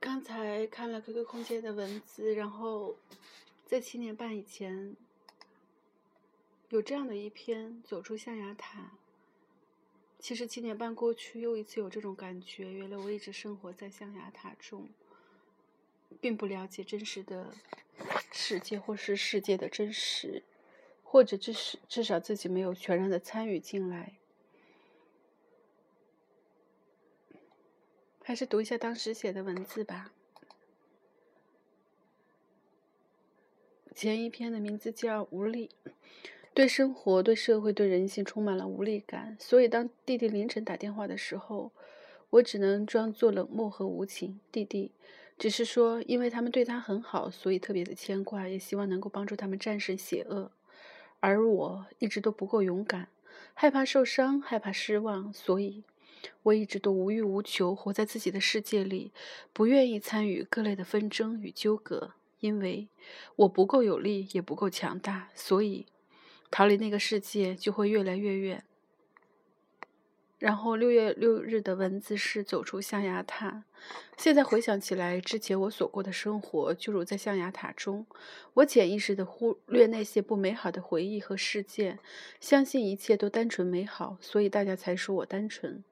刚才看了 QQ 空间的文字，然后在七年半以前有这样的一篇《走出象牙塔》。其实七年半过去，又一次有这种感觉，原来我一直生活在象牙塔中，并不了解真实的世界，或是世界的真实，或者至少至少自己没有全然的参与进来。还是读一下当时写的文字吧。前一篇的名字叫《无力》，对生活、对社会、对人性充满了无力感。所以，当弟弟凌晨打电话的时候，我只能装作冷漠和无情。弟弟只是说，因为他们对他很好，所以特别的牵挂，也希望能够帮助他们战胜邪恶。而我一直都不够勇敢，害怕受伤，害怕失望，所以。我一直都无欲无求，活在自己的世界里，不愿意参与各类的纷争与纠葛，因为我不够有力，也不够强大，所以逃离那个世界就会越来越远。然后六月六日的文字是走出象牙塔。现在回想起来，之前我所过的生活就如在象牙塔中，我潜意识的忽略那些不美好的回忆和事件，相信一切都单纯美好，所以大家才说我单纯。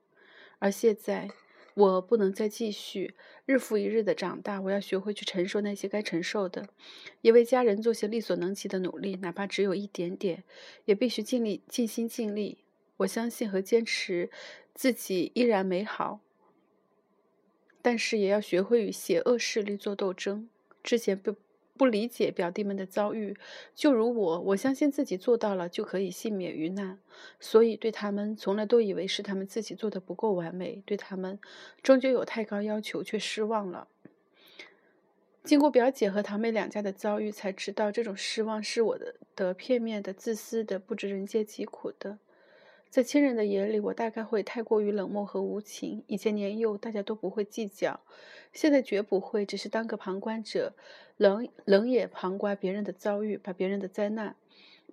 而现在，我不能再继续日复一日的长大。我要学会去承受那些该承受的，也为家人做些力所能及的努力，哪怕只有一点点，也必须尽力、尽心尽力。我相信和坚持自己依然美好，但是也要学会与邪恶势力做斗争。之前不。不理解表弟们的遭遇，就如我，我相信自己做到了就可以幸免于难，所以对他们从来都以为是他们自己做的不够完美，对他们终究有太高要求，却失望了。经过表姐和堂妹两家的遭遇，才知道这种失望是我的的片面的、自私的、不知人间疾苦的。在亲人的眼里，我大概会太过于冷漠和无情。以前年幼，大家都不会计较，现在绝不会，只是当个旁观者，冷冷眼旁观别人的遭遇，把别人的灾难，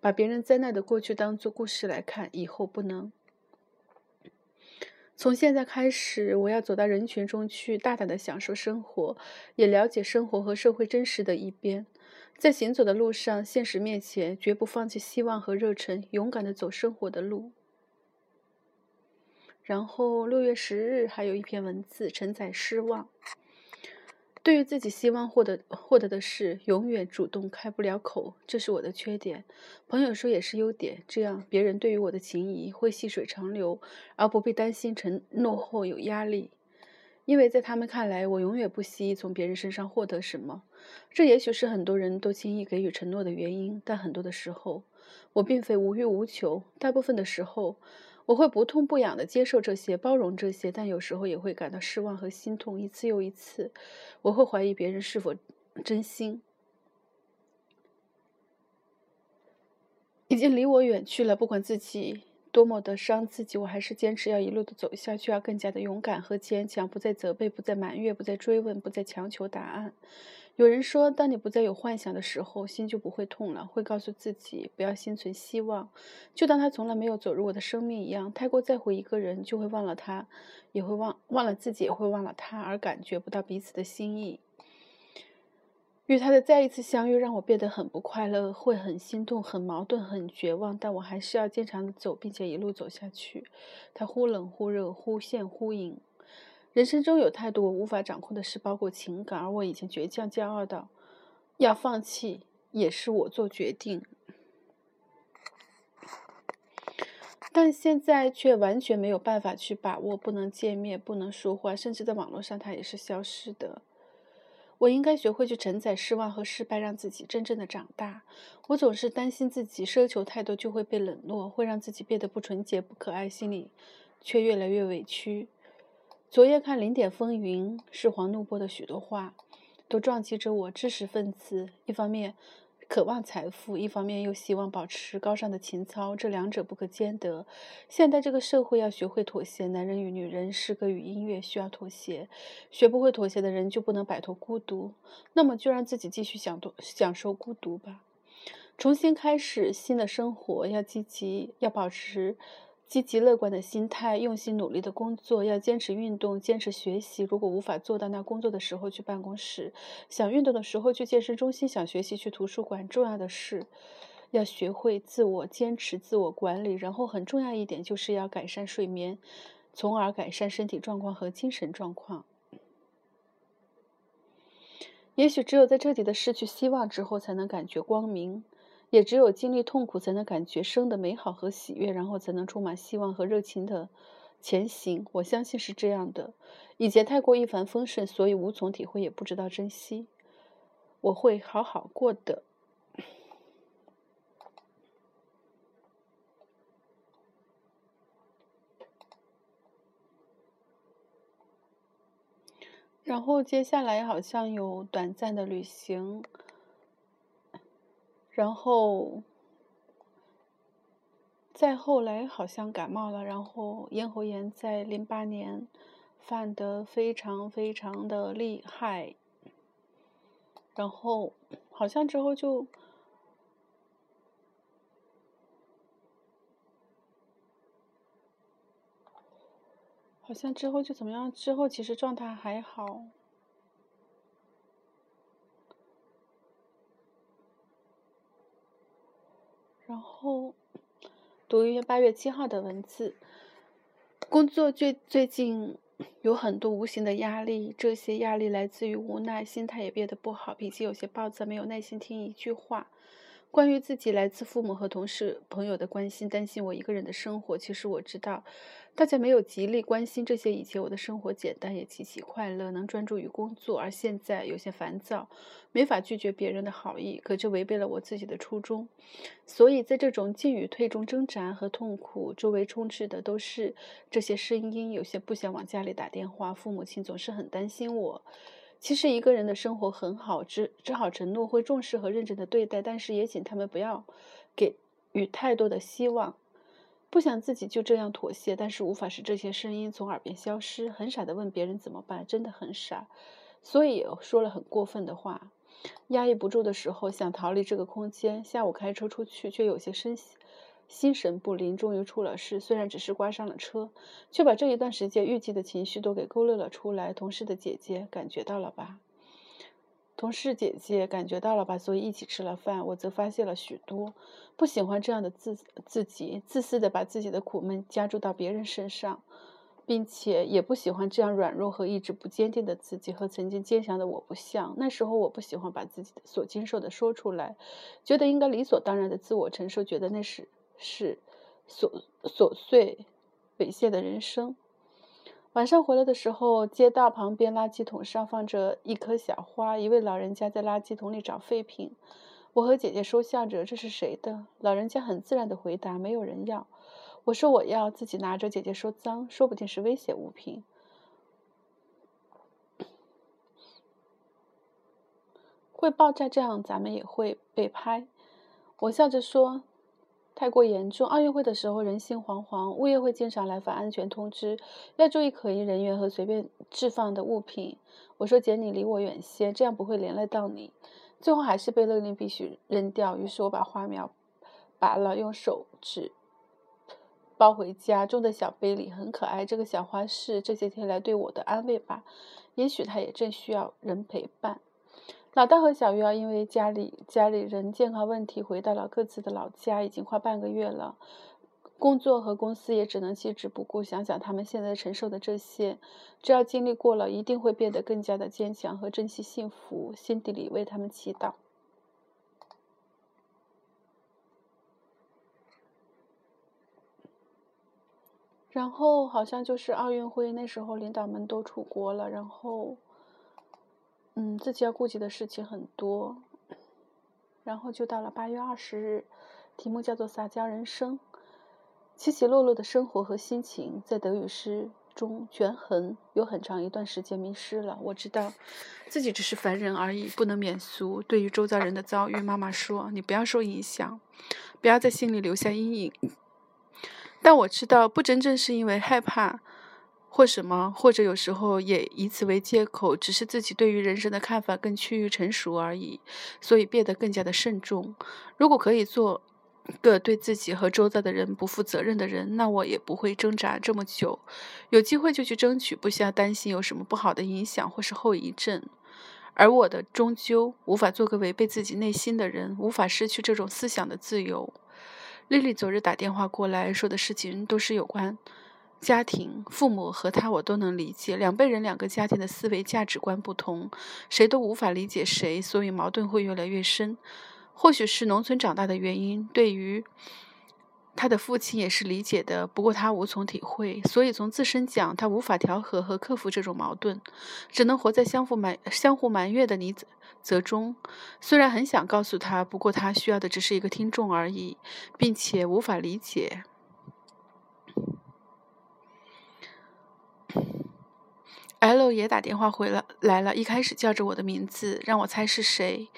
把别人灾难的过去当做故事来看。以后不能。从现在开始，我要走到人群中去，大胆的享受生活，也了解生活和社会真实的一边。在行走的路上，现实面前，绝不放弃希望和热忱，勇敢的走生活的路。然后六月十日还有一篇文字，承载失望。对于自己希望获得获得的事，永远主动开不了口，这是我的缺点。朋友说也是优点，这样别人对于我的情谊会细水长流，而不必担心承诺后有压力。因为在他们看来，我永远不惜从别人身上获得什么。这也许是很多人都轻易给予承诺的原因，但很多的时候，我并非无欲无求。大部分的时候。我会不痛不痒地接受这些，包容这些，但有时候也会感到失望和心痛，一次又一次。我会怀疑别人是否真心。已经离我远去了，不管自己多么的伤自己，我还是坚持要一路的走下去，要更加的勇敢和坚强，不再责备，不再埋怨，不再追问，不再强求答案。有人说，当你不再有幻想的时候，心就不会痛了。会告诉自己不要心存希望，就当他从来没有走入我的生命一样。太过在乎一个人，就会忘了他，也会忘忘了自己，也会忘了他，而感觉不到彼此的心意。与他的再一次相遇，让我变得很不快乐，会很心痛，很矛盾，很绝望。但我还是要坚强的走，并且一路走下去。他忽冷忽热，忽现忽隐。人生中有太多我无法掌控的事，包括情感，而我已经倔强、骄傲到要放弃，也是我做决定。但现在却完全没有办法去把握，不能见面，不能说话，甚至在网络上，它也是消失的。我应该学会去承载失望和失败，让自己真正的长大。我总是担心自己奢求太多就会被冷落，会让自己变得不纯洁、不可爱，心里却越来越委屈。昨夜看《零点风云》，是黄怒波的许多话，都撞击着我。知识分子一方面渴望财富，一方面又希望保持高尚的情操，这两者不可兼得。现在这个社会要学会妥协，男人与女人，诗歌与音乐需要妥协。学不会妥协的人就不能摆脱孤独，那么就让自己继续享多享受孤独吧。重新开始新的生活，要积极，要保持。积极乐观的心态，用心努力的工作，要坚持运动，坚持学习。如果无法做到，那工作的时候去办公室，想运动的时候去健身中心，想学习去图书馆。重要的是要学会自我坚持、自我管理。然后很重要一点就是要改善睡眠，从而改善身体状况和精神状况。也许只有在彻底的失去希望之后，才能感觉光明。也只有经历痛苦，才能感觉生的美好和喜悦，然后才能充满希望和热情的前行。我相信是这样的。以前太过一帆风顺，所以无从体会，也不知道珍惜。我会好好过的。然后接下来好像有短暂的旅行。然后，再后来好像感冒了，然后咽喉炎在零八年犯得非常非常的厉害，然后好像之后就，好像之后就怎么样？之后其实状态还好。然后读一八月七号的文字。工作最最近有很多无形的压力，这些压力来自于无奈，心态也变得不好，脾气有些暴躁，没有耐心听一句话。关于自己，来自父母和同事、朋友的关心，担心我一个人的生活。其实我知道。大家没有极力关心这些，以前我的生活简单也极其快乐，能专注于工作。而现在有些烦躁，没法拒绝别人的好意，可这违背了我自己的初衷。所以在这种进与退中挣扎和痛苦，周围充斥的都是这些声音。有些不想往家里打电话，父母亲总是很担心我。其实一个人的生活很好，只只好承诺会重视和认真的对待，但是也请他们不要给予太多的希望。不想自己就这样妥协，但是无法使这些声音从耳边消失。很傻的问别人怎么办，真的很傻，所以说了很过分的话。压抑不住的时候，想逃离这个空间。下午开车出去，却有些身心神不宁。终于出了事，虽然只是刮伤了车，却把这一段时间郁积的情绪都给勾勒了出来。同事的姐姐感觉到了吧？同事姐姐感觉到了吧，所以一起吃了饭。我则发泄了许多，不喜欢这样的自自己，自私的把自己的苦闷加注到别人身上，并且也不喜欢这样软弱和意志不坚定的自己和曾经坚强的我不像。那时候我不喜欢把自己所经受的说出来，觉得应该理所当然的自我承受，觉得那是是琐琐碎猥亵的人生。晚上回来的时候，街道旁边垃圾桶上放着一棵小花。一位老人家在垃圾桶里找废品。我和姐姐说笑着：“这是谁的？”老人家很自然的回答：“没有人要。”我说：“我要。”自己拿着。姐姐说：“脏，说不定是危险物品。”会爆炸，这样咱们也会被拍。我笑着说。太过严重。奥运会的时候人心惶惶，物业会经常来发安全通知，要注意可疑人员和随便置放的物品。我说姐，你离我远些，这样不会连累到你。最后还是被勒令必须扔掉。于是我把花苗拔了，用手指包回家，种在小杯里，很可爱。这个小花是这些天来对我的安慰吧？也许它也正需要人陪伴。老大和小鱼儿因为家里家里人健康问题回到了各自的老家，已经快半个月了。工作和公司也只能弃之不顾。想想他们现在承受的这些，只要经历过了，一定会变得更加的坚强和珍惜幸福。心底里为他们祈祷。然后好像就是奥运会那时候，领导们都出国了，然后。嗯，自己要顾及的事情很多，然后就到了八月二十日，题目叫做“撒娇人生”，起起落落的生活和心情在德语诗中权衡，有很长一段时间迷失了。我知道自己只是凡人而已，不能免俗。对于周遭人的遭遇，妈妈说：“你不要受影响，不要在心里留下阴影。”但我知道，不真正是因为害怕。或什么，或者有时候也以此为借口，只是自己对于人生的看法更趋于成熟而已，所以变得更加的慎重。如果可以做，个对自己和周遭的人不负责任的人，那我也不会挣扎这么久。有机会就去争取，不需要担心有什么不好的影响或是后遗症。而我的终究无法做个违背自己内心的人，无法失去这种思想的自由。丽丽昨日打电话过来说的事情都是有关家庭、父母和他，我都能理解。两辈人、两个家庭的思维价值观不同，谁都无法理解谁，所以矛盾会越来越深。或许是农村长大的原因，对于他的父亲也是理解的，不过他无从体会，所以从自身讲，他无法调和和克服这种矛盾，只能活在相互埋相互埋怨的泥泽中。虽然很想告诉他，不过他需要的只是一个听众而已，并且无法理解。L 也打电话回了来了，一开始叫着我的名字，让我猜是谁。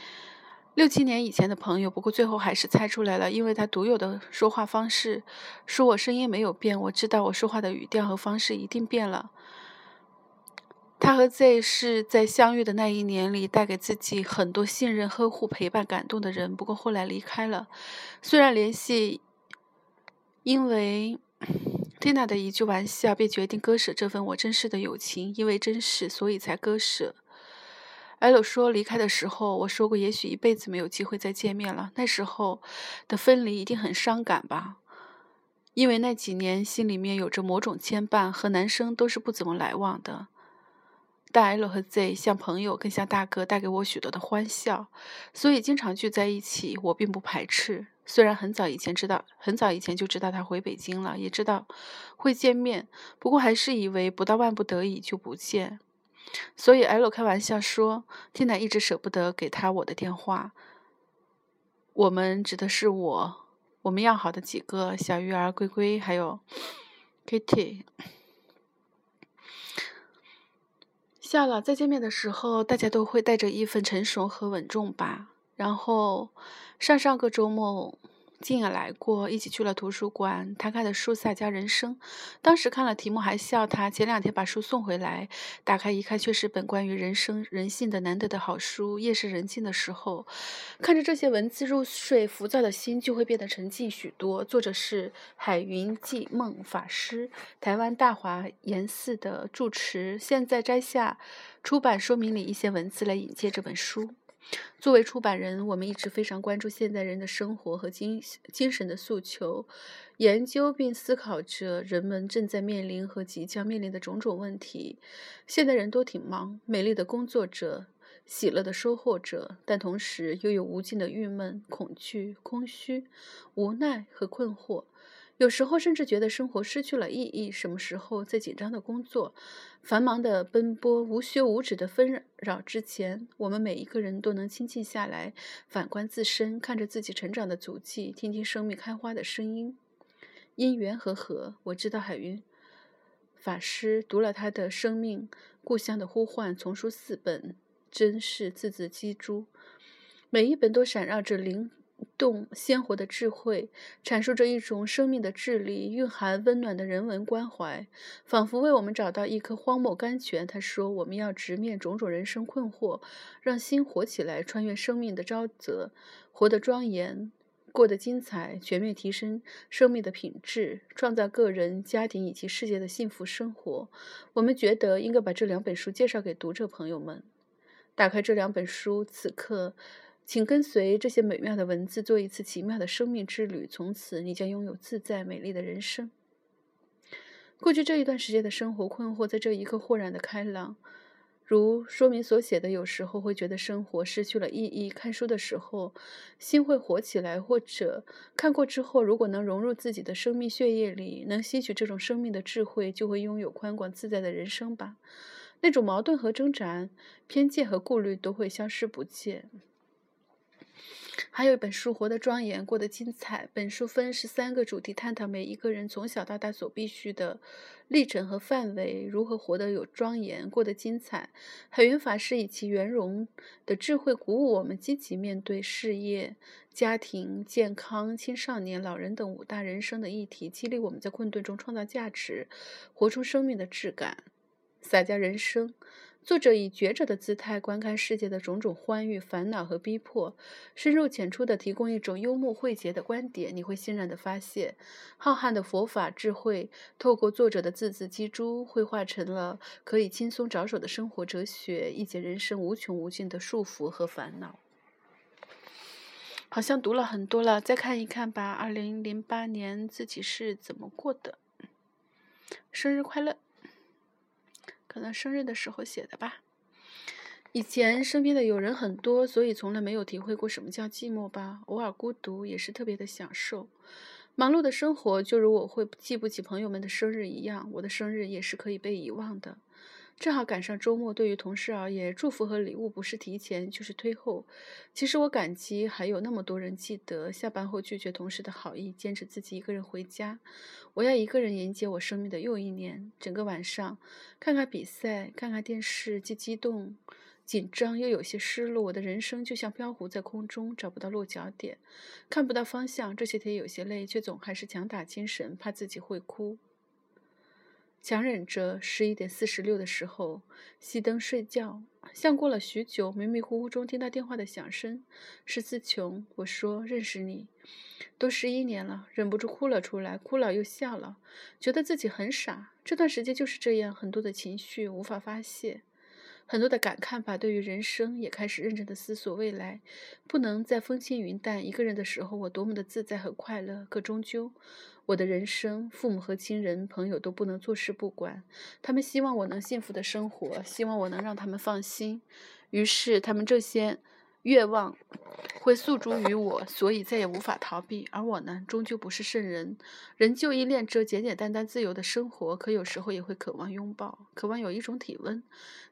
六七年以前的朋友，不过最后还是猜出来了，因为他独有的说话方式。说我声音没有变，我知道我说话的语调和方式一定变了。他和 Z 是在相遇的那一年里带给自己很多信任、呵护、陪伴、感动的人，不过后来离开了。虽然联系，因为谢娜的一句玩笑，便决定割舍这份我真实的友情，因为真实，所以才割舍。艾洛说：“离开的时候，我说过，也许一辈子没有机会再见面了。那时候的分离一定很伤感吧？因为那几年心里面有着某种牵绊，和男生都是不怎么来往的。但 L 和 Z 像朋友，更像大哥，带给我许多的欢笑，所以经常聚在一起，我并不排斥。虽然很早以前知道，很早以前就知道他回北京了，也知道会见面，不过还是以为不到万不得已就不见。”所以，L 开玩笑说，Tina 一直舍不得给他我的电话。我们指的是我，我们要好的几个小鱼儿、龟龟，还有 Kitty。笑了，再见面的时候，大家都会带着一份成熟和稳重吧。然后，上上个周末。静也来过，一起去了图书馆。他看的书《萨迦人生》，当时看了题目还笑他。前两天把书送回来，打开一看，却是本关于人生人性的难得的好书。夜深人静的时候，看着这些文字入睡，浮躁的心就会变得沉静许多。作者是海云寂梦法师，台湾大华严寺的住持。现在摘下出版说明里一些文字来引介这本书。作为出版人，我们一直非常关注现代人的生活和精精神的诉求，研究并思考着人们正在面临和即将面临的种种问题。现代人都挺忙，美丽的工作者，喜乐的收获者，但同时又有无尽的郁闷、恐惧、空虚、无奈和困惑。有时候甚至觉得生活失去了意义。什么时候在紧张的工作、繁忙的奔波、无休无止的纷扰之前，我们每一个人都能清静下来，反观自身，看着自己成长的足迹，听听生命开花的声音？因缘和合，我知道海云法师读了他的《生命故乡的呼唤》丛书四本，真是字字玑珠，每一本都闪耀着灵。动鲜活的智慧，阐述着一种生命的智力，蕴含温暖的人文关怀，仿佛为我们找到一颗荒漠甘泉。他说：“我们要直面种种人生困惑，让心活起来，穿越生命的沼泽，活得庄严，过得精彩，全面提升生命的品质，创造个人、家庭以及世界的幸福生活。”我们觉得应该把这两本书介绍给读者朋友们。打开这两本书，此刻。请跟随这些美妙的文字，做一次奇妙的生命之旅。从此，你将拥有自在美丽的人生。过去这一段时间的生活困惑，在这一刻豁然的开朗。如说明所写的，有时候会觉得生活失去了意义。看书的时候，心会活起来；或者看过之后，如果能融入自己的生命血液里，能吸取这种生命的智慧，就会拥有宽广自在的人生吧。那种矛盾和挣扎、偏见和顾虑都会消失不见。还有一本书《活得庄严，过得精彩》。本书分十三个主题，探讨每一个人从小到大所必须的历程和范围，如何活得有庄严，过得精彩。海云法师以其圆融的智慧，鼓舞我们积极面对事业、家庭、健康、青少年、老人等五大人生的议题，激励我们在困顿中创造价值，活出生命的质感。洒家人生。作者以觉者的姿态观看世界的种种欢愉、烦恼和逼迫，深入浅出地提供一种幽默诙谐的观点。你会欣然地发现，浩瀚的佛法智慧透过作者的字字机珠，绘画成了可以轻松着手的生活哲学，一解人生无穷无尽的束缚和烦恼。好像读了很多了，再看一看吧。二零零八年自己是怎么过的？生日快乐！可能生日的时候写的吧。以前身边的友人很多，所以从来没有体会过什么叫寂寞吧。偶尔孤独也是特别的享受。忙碌的生活就如我会记不起朋友们的生日一样，我的生日也是可以被遗忘的。正好赶上周末，对于同事而言，祝福和礼物不是提前就是推后。其实我感激还有那么多人记得下班后拒绝同事的好意，坚持自己一个人回家。我要一个人迎接我生命的又一年。整个晚上，看看比赛，看看电视，既激动、紧张，又有些失落。我的人生就像漂浮在空中，找不到落脚点，看不到方向。这些天有些累，却总还是强打精神，怕自己会哭。强忍着十一点四十六的时候熄灯睡觉，像过了许久，迷迷糊糊中听到电话的响声，是自穷。我说认识你，都十一年了，忍不住哭了出来，哭了又笑了，觉得自己很傻。这段时间就是这样，很多的情绪无法发泄，很多的感慨吧。对于人生，也开始认真的思索未来，不能再风轻云淡。一个人的时候，我多么的自在和快乐，可终究。我的人生，父母和亲人、朋友都不能坐视不管。他们希望我能幸福的生活，希望我能让他们放心。于是，他们这些愿望会诉诸于我，所以再也无法逃避。而我呢，终究不是圣人，仍旧依恋着简简单单、自由的生活。可有时候也会渴望拥抱，渴望有一种体温，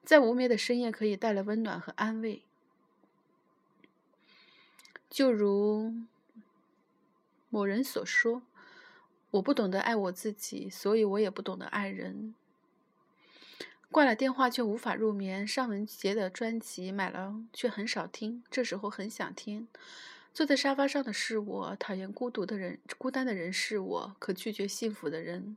在无眠的深夜可以带来温暖和安慰。就如某人所说。我不懂得爱我自己，所以我也不懂得爱人。挂了电话却无法入眠。尚雯婕的专辑买了却很少听，这时候很想听。坐在沙发上的是我，讨厌孤独的人，孤单的人是我，可拒绝幸福的人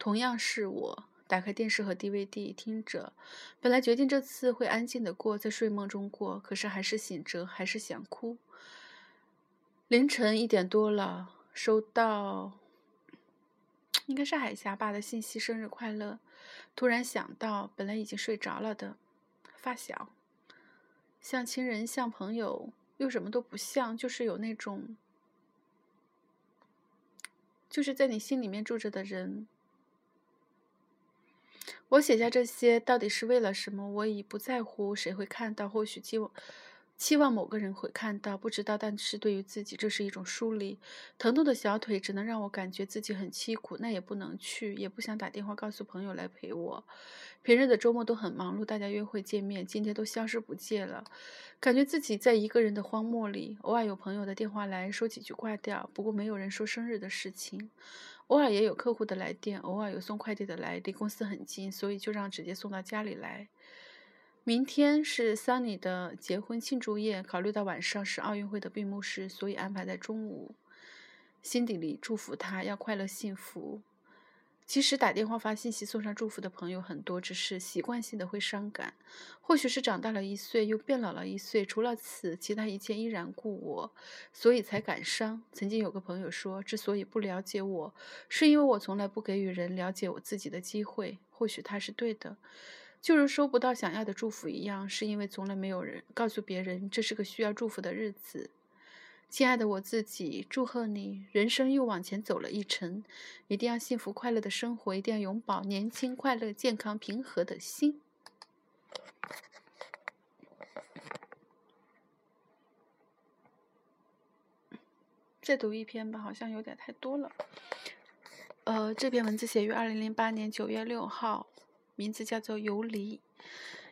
同样是我。打开电视和 DVD 听着，本来决定这次会安静的过，在睡梦中过，可是还是醒着，还是想哭。凌晨一点多了，收到。应该是海霞爸的信息，生日快乐！突然想到，本来已经睡着了的发小，像亲人，像朋友，又什么都不像，就是有那种，就是在你心里面住着的人。我写下这些，到底是为了什么？我已不在乎谁会看到，或许希望。期望某个人会看到，不知道，但是对于自己，这是一种疏离。疼痛的小腿只能让我感觉自己很凄苦，那也不能去，也不想打电话告诉朋友来陪我。平日的周末都很忙碌，大家约会见面，今天都消失不见了，感觉自己在一个人的荒漠里。偶尔有朋友的电话来说几句挂掉，不过没有人说生日的事情。偶尔也有客户的来电，偶尔有送快递的来，离公司很近，所以就让直接送到家里来。明天是 Sunny 的结婚庆祝夜，考虑到晚上是奥运会的闭幕式，所以安排在中午。心底里祝福他要快乐幸福。其实打电话发信息送上祝福的朋友很多，只是习惯性的会伤感。或许是长大了一岁，又变老了一岁，除了此，其他一切依然故我，所以才感伤。曾经有个朋友说，之所以不了解我，是因为我从来不给予人了解我自己的机会。或许他是对的。就如收不到想要的祝福一样，是因为从来没有人告诉别人这是个需要祝福的日子。亲爱的我自己，祝贺你，人生又往前走了一程。一定要幸福快乐的生活，一定要永葆年轻、快乐、健康、平和的心。再读一篇吧，好像有点太多了。呃，这篇文字写于二零零八年九月六号。名字叫做游离。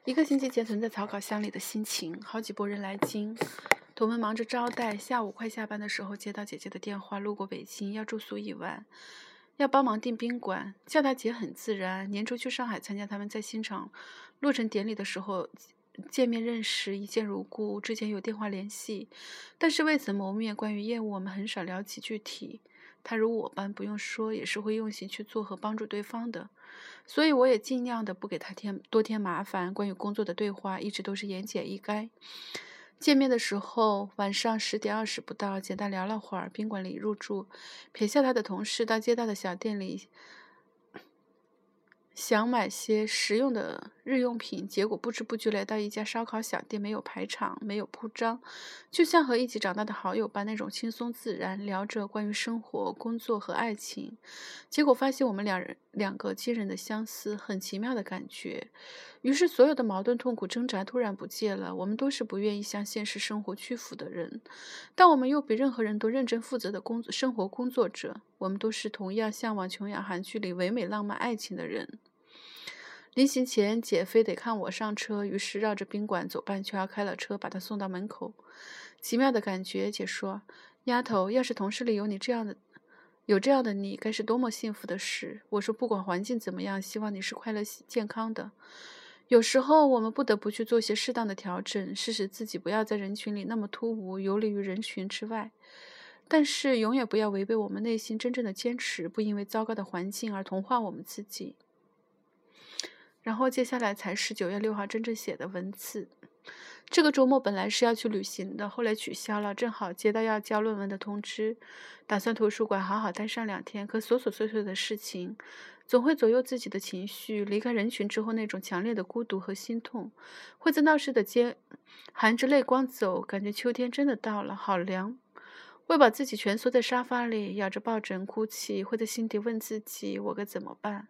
一个星期前存在草稿箱里的心情，好几拨人来京，同们忙着招待。下午快下班的时候，接到姐姐的电话，路过北京，要住宿一晚，要帮忙订宾馆。叫她姐很自然。年初去上海参加他们在新厂落成典礼的时候见面认识，一见如故。之前有电话联系，但是未曾谋面。关于业务，我们很少聊起具体。他如我般，不用说也是会用心去做和帮助对方的，所以我也尽量的不给他添多添麻烦。关于工作的对话一直都是言简意赅。见面的时候，晚上十点二十不到，简单聊了会儿，宾馆里入住，撇下他的同事，到街道的小店里。想买些实用的日用品，结果不知不觉来到一家烧烤小店，没有排场，没有铺张，就像和一起长大的好友般那种轻松自然，聊着关于生活、工作和爱情。结果发现我们两人两个惊人的相似，很奇妙的感觉。于是所有的矛盾、痛苦、挣扎突然不见了。我们都是不愿意向现实生活屈服的人，但我们又比任何人都认真负责的工作生活工作者。我们都是同样向往琼瑶韩剧里唯美浪漫爱情的人。临行前，姐非得看我上车，于是绕着宾馆走半圈，开了车把她送到门口。奇妙的感觉，姐说：“丫头，要是同事里有你这样的，有这样的你，该是多么幸福的事。”我说：“不管环境怎么样，希望你是快乐、健康的。有时候我们不得不去做些适当的调整，试使自己不要在人群里那么突兀，游离于人群之外。”但是永远不要违背我们内心真正的坚持，不因为糟糕的环境而同化我们自己。然后接下来才是九月六号真正写的文字。这个周末本来是要去旅行的，后来取消了，正好接到要交论文的通知，打算图书馆好好待上两天。可琐琐碎碎的事情总会左右自己的情绪。离开人群之后，那种强烈的孤独和心痛，会在闹市的街含着泪光走，感觉秋天真的到了，好凉。会把自己蜷缩在沙发里，咬着抱枕哭泣，会在心底问自己：我该怎么办？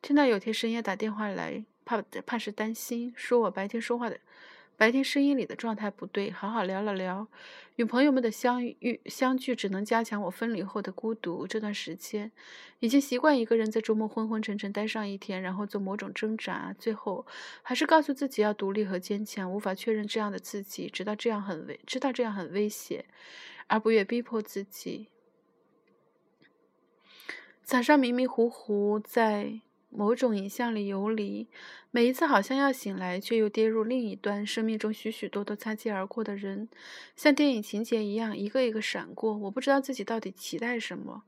听到有天深夜打电话来，怕怕是担心，说我白天说话的，白天声音里的状态不对。好好聊了聊，与朋友们的相遇相聚，只能加强我分离后的孤独。这段时间，已经习惯一个人在周末昏昏沉沉待上一天，然后做某种挣扎，最后还是告诉自己要独立和坚强。无法确认这样的自己，直到这样很危，知道这样很危险。而不愿逼迫自己。早上迷迷糊糊在某种影像里游离，每一次好像要醒来，却又跌入另一端。生命中许许多多擦肩而过的人，像电影情节一样，一个一个闪过。我不知道自己到底期待什么。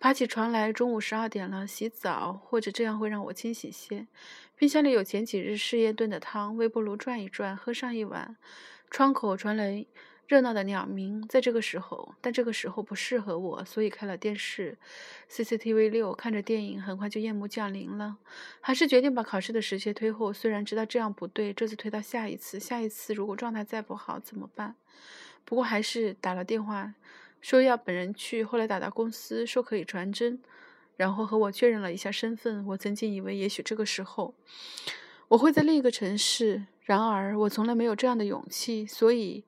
爬起床来，中午十二点了，洗澡或者这样会让我清醒些。冰箱里有前几日试验炖的汤，微波炉转一转，喝上一碗。窗口传来。热闹的鸟鸣，在这个时候，但这个时候不适合我，所以开了电视，CCTV 六，看着电影，很快就夜幕降临了。还是决定把考试的时间推后，虽然知道这样不对，这次推到下一次，下一次如果状态再不好怎么办？不过还是打了电话，说要本人去。后来打到公司，说可以传真，然后和我确认了一下身份。我曾经以为，也许这个时候我会在另一个城市，然而我从来没有这样的勇气，所以。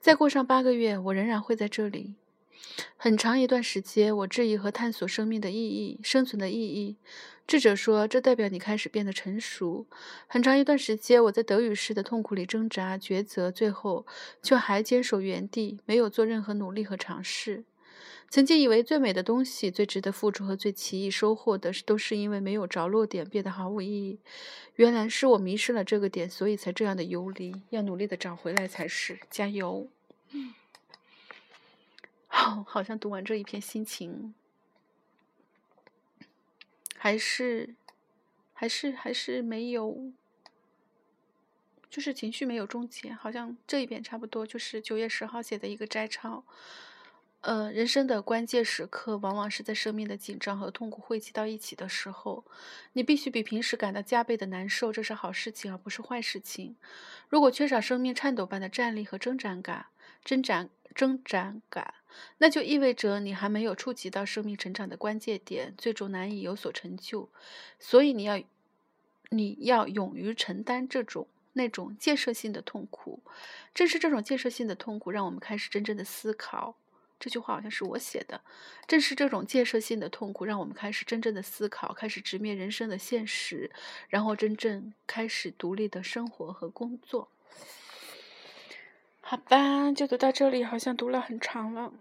再过上八个月，我仍然会在这里。很长一段时间，我质疑和探索生命的意义、生存的意义。智者说，这代表你开始变得成熟。很长一段时间，我在德语式的痛苦里挣扎、抉择，最后却还坚守原地，没有做任何努力和尝试。曾经以为最美的东西、最值得付出和最奇异收获的，都是因为没有着落点，变得毫无意义。原来是我迷失了这个点，所以才这样的游离。要努力的找回来才是。加油！好，好像读完这一篇心情，还是，还是，还是没有，就是情绪没有终结。好像这一遍差不多就是九月十号写的一个摘抄。呃，人生的关键时刻，往往是在生命的紧张和痛苦汇集到一起的时候，你必须比平时感到加倍的难受，这是好事情，而不是坏事情。如果缺少生命颤抖般的站立和挣扎感，挣扎挣扎感，那就意味着你还没有触及到生命成长的关键点，最终难以有所成就。所以你要，你要勇于承担这种那种建设性的痛苦。正是这种建设性的痛苦，让我们开始真正的思考。这句话好像是我写的。正是这种建设性的痛苦，让我们开始真正的思考，开始直面人生的现实，然后真正开始独立的生活和工作。好吧，就读到这里，好像读了很长了。